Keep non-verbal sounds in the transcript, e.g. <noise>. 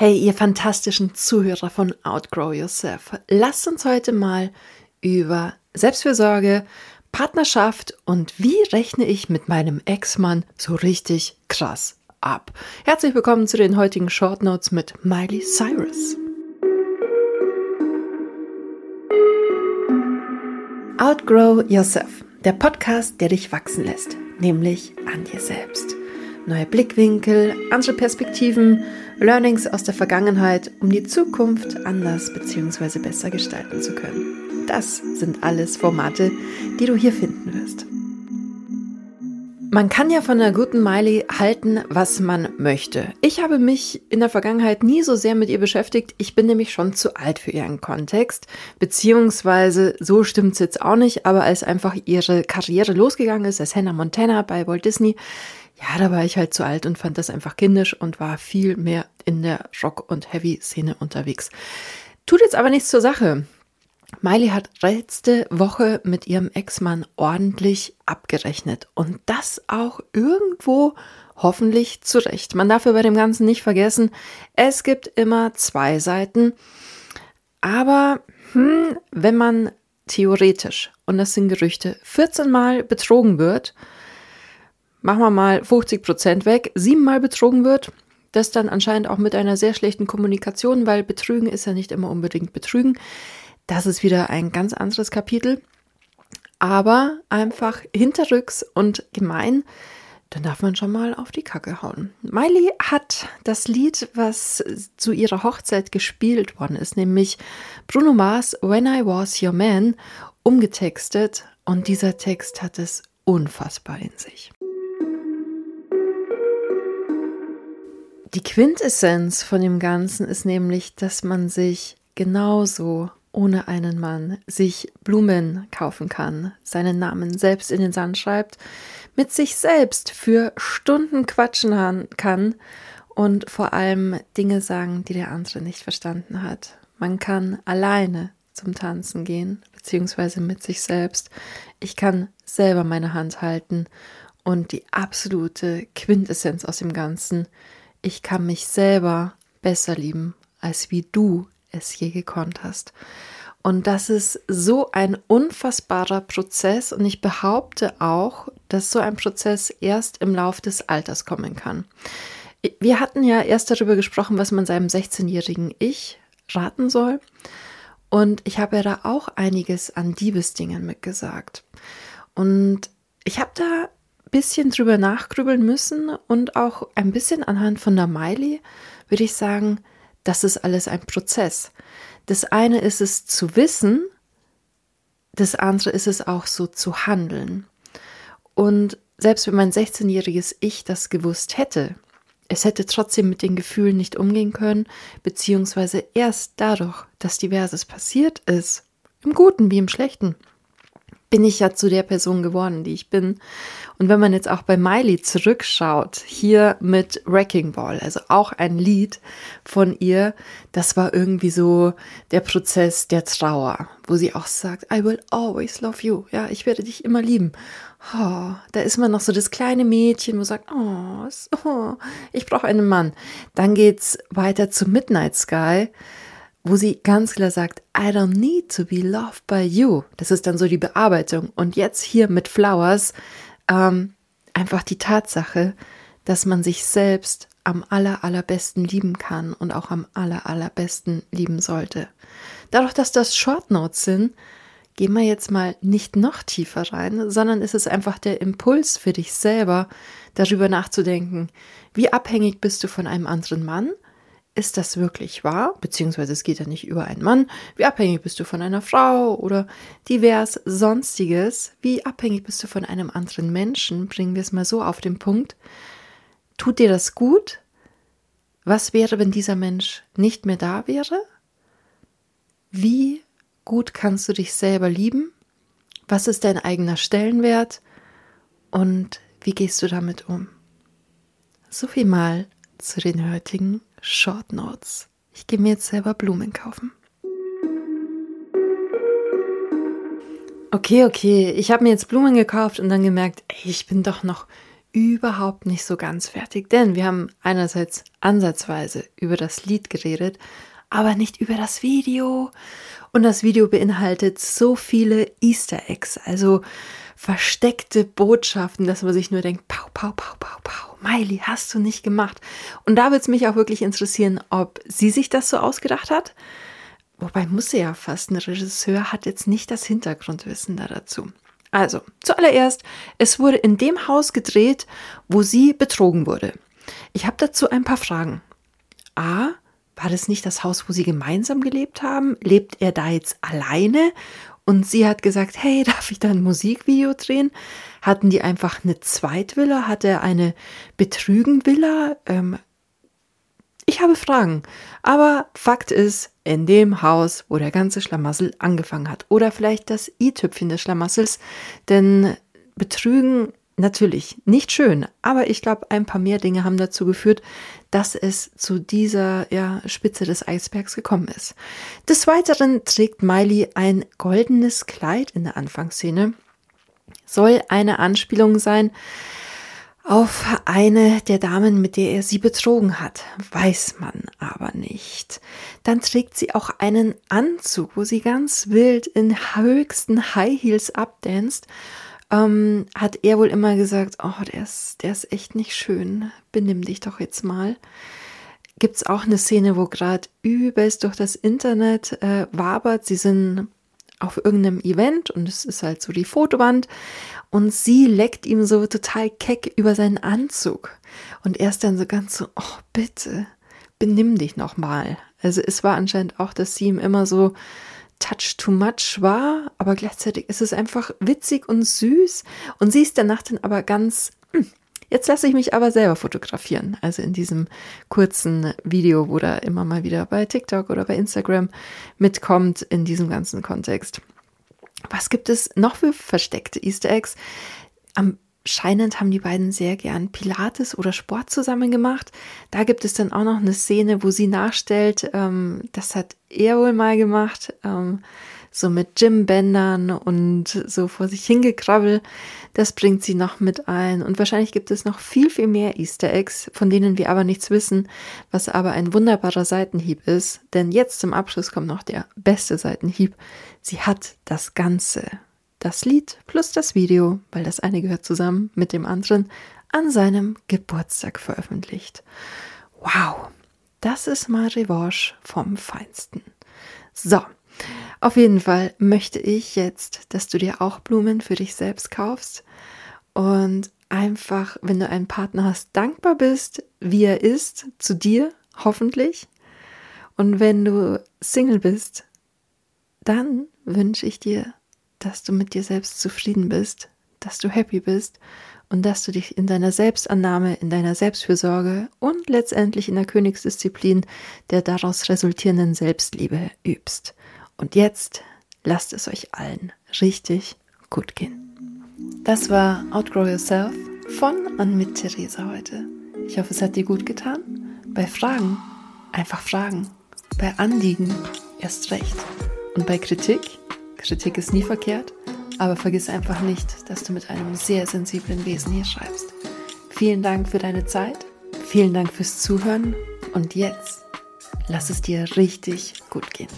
Hey, ihr fantastischen Zuhörer von Outgrow Yourself. Lasst uns heute mal über Selbstfürsorge, Partnerschaft und wie rechne ich mit meinem Ex-Mann so richtig krass ab. Herzlich willkommen zu den heutigen Short Notes mit Miley Cyrus. Outgrow Yourself, der Podcast, der dich wachsen lässt, nämlich an dir selbst neue Blickwinkel, andere Perspektiven, Learnings aus der Vergangenheit, um die Zukunft anders bzw. besser gestalten zu können. Das sind alles Formate, die du hier finden wirst. Man kann ja von einer guten Miley halten, was man möchte. Ich habe mich in der Vergangenheit nie so sehr mit ihr beschäftigt. Ich bin nämlich schon zu alt für ihren Kontext. Beziehungsweise, so stimmt es jetzt auch nicht, aber als einfach ihre Karriere losgegangen ist, als Hannah Montana bei Walt Disney, ja, da war ich halt zu alt und fand das einfach kindisch und war viel mehr in der Rock- und Heavy-Szene unterwegs. Tut jetzt aber nichts zur Sache. Miley hat letzte Woche mit ihrem Ex-Mann ordentlich abgerechnet und das auch irgendwo hoffentlich zurecht. Man darf bei dem Ganzen nicht vergessen, es gibt immer zwei Seiten, aber hm, wenn man theoretisch, und das sind Gerüchte, 14 Mal betrogen wird, machen wir mal 50 Prozent weg, siebenmal betrogen wird, das dann anscheinend auch mit einer sehr schlechten Kommunikation, weil Betrügen ist ja nicht immer unbedingt Betrügen. Das ist wieder ein ganz anderes Kapitel. Aber einfach hinterrücks und gemein, dann darf man schon mal auf die Kacke hauen. Miley hat das Lied, was zu ihrer Hochzeit gespielt worden ist, nämlich Bruno Mars When I Was Your Man, umgetextet. Und dieser Text hat es unfassbar in sich. Die Quintessenz von dem Ganzen ist nämlich, dass man sich genauso ohne einen Mann sich Blumen kaufen kann, seinen Namen selbst in den Sand schreibt, mit sich selbst für Stunden quatschen kann und vor allem Dinge sagen, die der andere nicht verstanden hat. Man kann alleine zum Tanzen gehen, beziehungsweise mit sich selbst. Ich kann selber meine Hand halten und die absolute Quintessenz aus dem Ganzen ich kann mich selber besser lieben, als wie du es je gekonnt hast. Und das ist so ein unfassbarer Prozess und ich behaupte auch, dass so ein Prozess erst im Lauf des Alters kommen kann. Wir hatten ja erst darüber gesprochen, was man seinem 16-jährigen Ich raten soll. Und ich habe ja da auch einiges an Diebesdingen mitgesagt. Und ich habe da bisschen drüber nachgrübeln müssen und auch ein bisschen anhand von der Miley würde ich sagen, das ist alles ein Prozess. Das eine ist es zu wissen, das andere ist es auch so zu handeln. Und selbst wenn mein 16-jähriges Ich das gewusst hätte, es hätte trotzdem mit den Gefühlen nicht umgehen können, beziehungsweise erst dadurch, dass diverses passiert ist, im Guten wie im Schlechten, bin ich ja zu der Person geworden, die ich bin. Und wenn man jetzt auch bei Miley zurückschaut, hier mit Wrecking Ball, also auch ein Lied von ihr, das war irgendwie so der Prozess der Trauer, wo sie auch sagt, I will always love you. Ja, ich werde dich immer lieben. Oh, da ist man noch so das kleine Mädchen, wo sagt, oh, oh ich brauche einen Mann. Dann geht's weiter zu Midnight Sky wo sie ganz klar sagt, I don't need to be loved by you. Das ist dann so die Bearbeitung. Und jetzt hier mit Flowers ähm, einfach die Tatsache, dass man sich selbst am aller, allerbesten lieben kann und auch am aller, allerbesten lieben sollte. Dadurch, dass das Short Notes sind, gehen wir jetzt mal nicht noch tiefer rein, sondern es ist einfach der Impuls für dich selber, darüber nachzudenken, wie abhängig bist du von einem anderen Mann ist das wirklich wahr? Beziehungsweise es geht ja nicht über einen Mann. Wie abhängig bist du von einer Frau oder divers sonstiges? Wie abhängig bist du von einem anderen Menschen? Bringen wir es mal so auf den Punkt. Tut dir das gut? Was wäre, wenn dieser Mensch nicht mehr da wäre? Wie gut kannst du dich selber lieben? Was ist dein eigener Stellenwert? Und wie gehst du damit um? So viel mal zu den heutigen Short Notes. Ich gehe mir jetzt selber Blumen kaufen. Okay, okay, ich habe mir jetzt Blumen gekauft und dann gemerkt, ey, ich bin doch noch überhaupt nicht so ganz fertig, denn wir haben einerseits ansatzweise über das Lied geredet, aber nicht über das Video. Und das Video beinhaltet so viele Easter Eggs, also versteckte Botschaften, dass man sich nur denkt, pau, pau, pau, pau, pau, Miley, hast du nicht gemacht. Und da würde es mich auch wirklich interessieren, ob sie sich das so ausgedacht hat. Wobei muss sie ja fast, ein Regisseur hat jetzt nicht das Hintergrundwissen da dazu. Also, zuallererst, es wurde in dem Haus gedreht, wo sie betrogen wurde. Ich habe dazu ein paar Fragen. A, war das nicht das Haus, wo sie gemeinsam gelebt haben? Lebt er da jetzt alleine? Und sie hat gesagt, hey, <laughs> darf ich da ein Musikvideo drehen? Hatten die einfach eine Zweitvilla? Hat er eine Betrügenvilla? Ähm, ich habe Fragen. Aber Fakt ist, in dem Haus, wo der ganze Schlamassel angefangen hat. Oder vielleicht das i-Tüpfchen des Schlamassels. Denn Betrügen natürlich nicht schön, aber ich glaube, ein paar mehr Dinge haben dazu geführt, dass es zu dieser ja, Spitze des Eisbergs gekommen ist. Des Weiteren trägt Miley ein goldenes Kleid in der Anfangsszene. Soll eine Anspielung sein auf eine der Damen, mit der er sie betrogen hat. Weiß man aber nicht. Dann trägt sie auch einen Anzug, wo sie ganz wild in höchsten High Heels abdanzt ähm, hat er wohl immer gesagt, oh, der ist, der ist echt nicht schön, benimm dich doch jetzt mal. Gibt es auch eine Szene, wo gerade übelst durch das Internet äh, wabert. Sie sind auf irgendeinem Event und es ist halt so die Fotowand und sie leckt ihm so total keck über seinen Anzug und er ist dann so ganz so, oh bitte, benimm dich noch mal. Also es war anscheinend auch, dass sie ihm immer so Touch too much war, aber gleichzeitig ist es einfach witzig und süß. Und sie ist danach dann aber ganz, hm, jetzt lasse ich mich aber selber fotografieren. Also in diesem kurzen Video, wo da immer mal wieder bei TikTok oder bei Instagram mitkommt in diesem ganzen Kontext. Was gibt es noch für versteckte Easter Eggs? Am scheinend haben die beiden sehr gern Pilates oder Sport zusammen gemacht. Da gibt es dann auch noch eine Szene, wo sie nachstellt, ähm, das hat er wohl mal gemacht, ähm, so mit Gymbändern und so vor sich hingekrabbel. Das bringt sie noch mit ein. Und wahrscheinlich gibt es noch viel, viel mehr Easter Eggs, von denen wir aber nichts wissen, was aber ein wunderbarer Seitenhieb ist. Denn jetzt zum Abschluss kommt noch der beste Seitenhieb. Sie hat das Ganze das Lied plus das Video, weil das eine gehört zusammen mit dem anderen, an seinem Geburtstag veröffentlicht. Wow, das ist mal Revanche vom Feinsten. So, auf jeden Fall möchte ich jetzt, dass du dir auch Blumen für dich selbst kaufst und einfach, wenn du einen Partner hast, dankbar bist, wie er ist, zu dir, hoffentlich. Und wenn du Single bist, dann wünsche ich dir dass du mit dir selbst zufrieden bist, dass du happy bist und dass du dich in deiner Selbstannahme, in deiner Selbstfürsorge und letztendlich in der Königsdisziplin der daraus resultierenden Selbstliebe übst. Und jetzt lasst es euch allen richtig gut gehen. Das war Outgrow Yourself von und mit Theresa heute. Ich hoffe, es hat dir gut getan. Bei Fragen einfach fragen. Bei Anliegen erst recht. Und bei Kritik Kritik ist nie verkehrt, aber vergiss einfach nicht, dass du mit einem sehr sensiblen Wesen hier schreibst. Vielen Dank für deine Zeit, vielen Dank fürs Zuhören und jetzt lass es dir richtig gut gehen.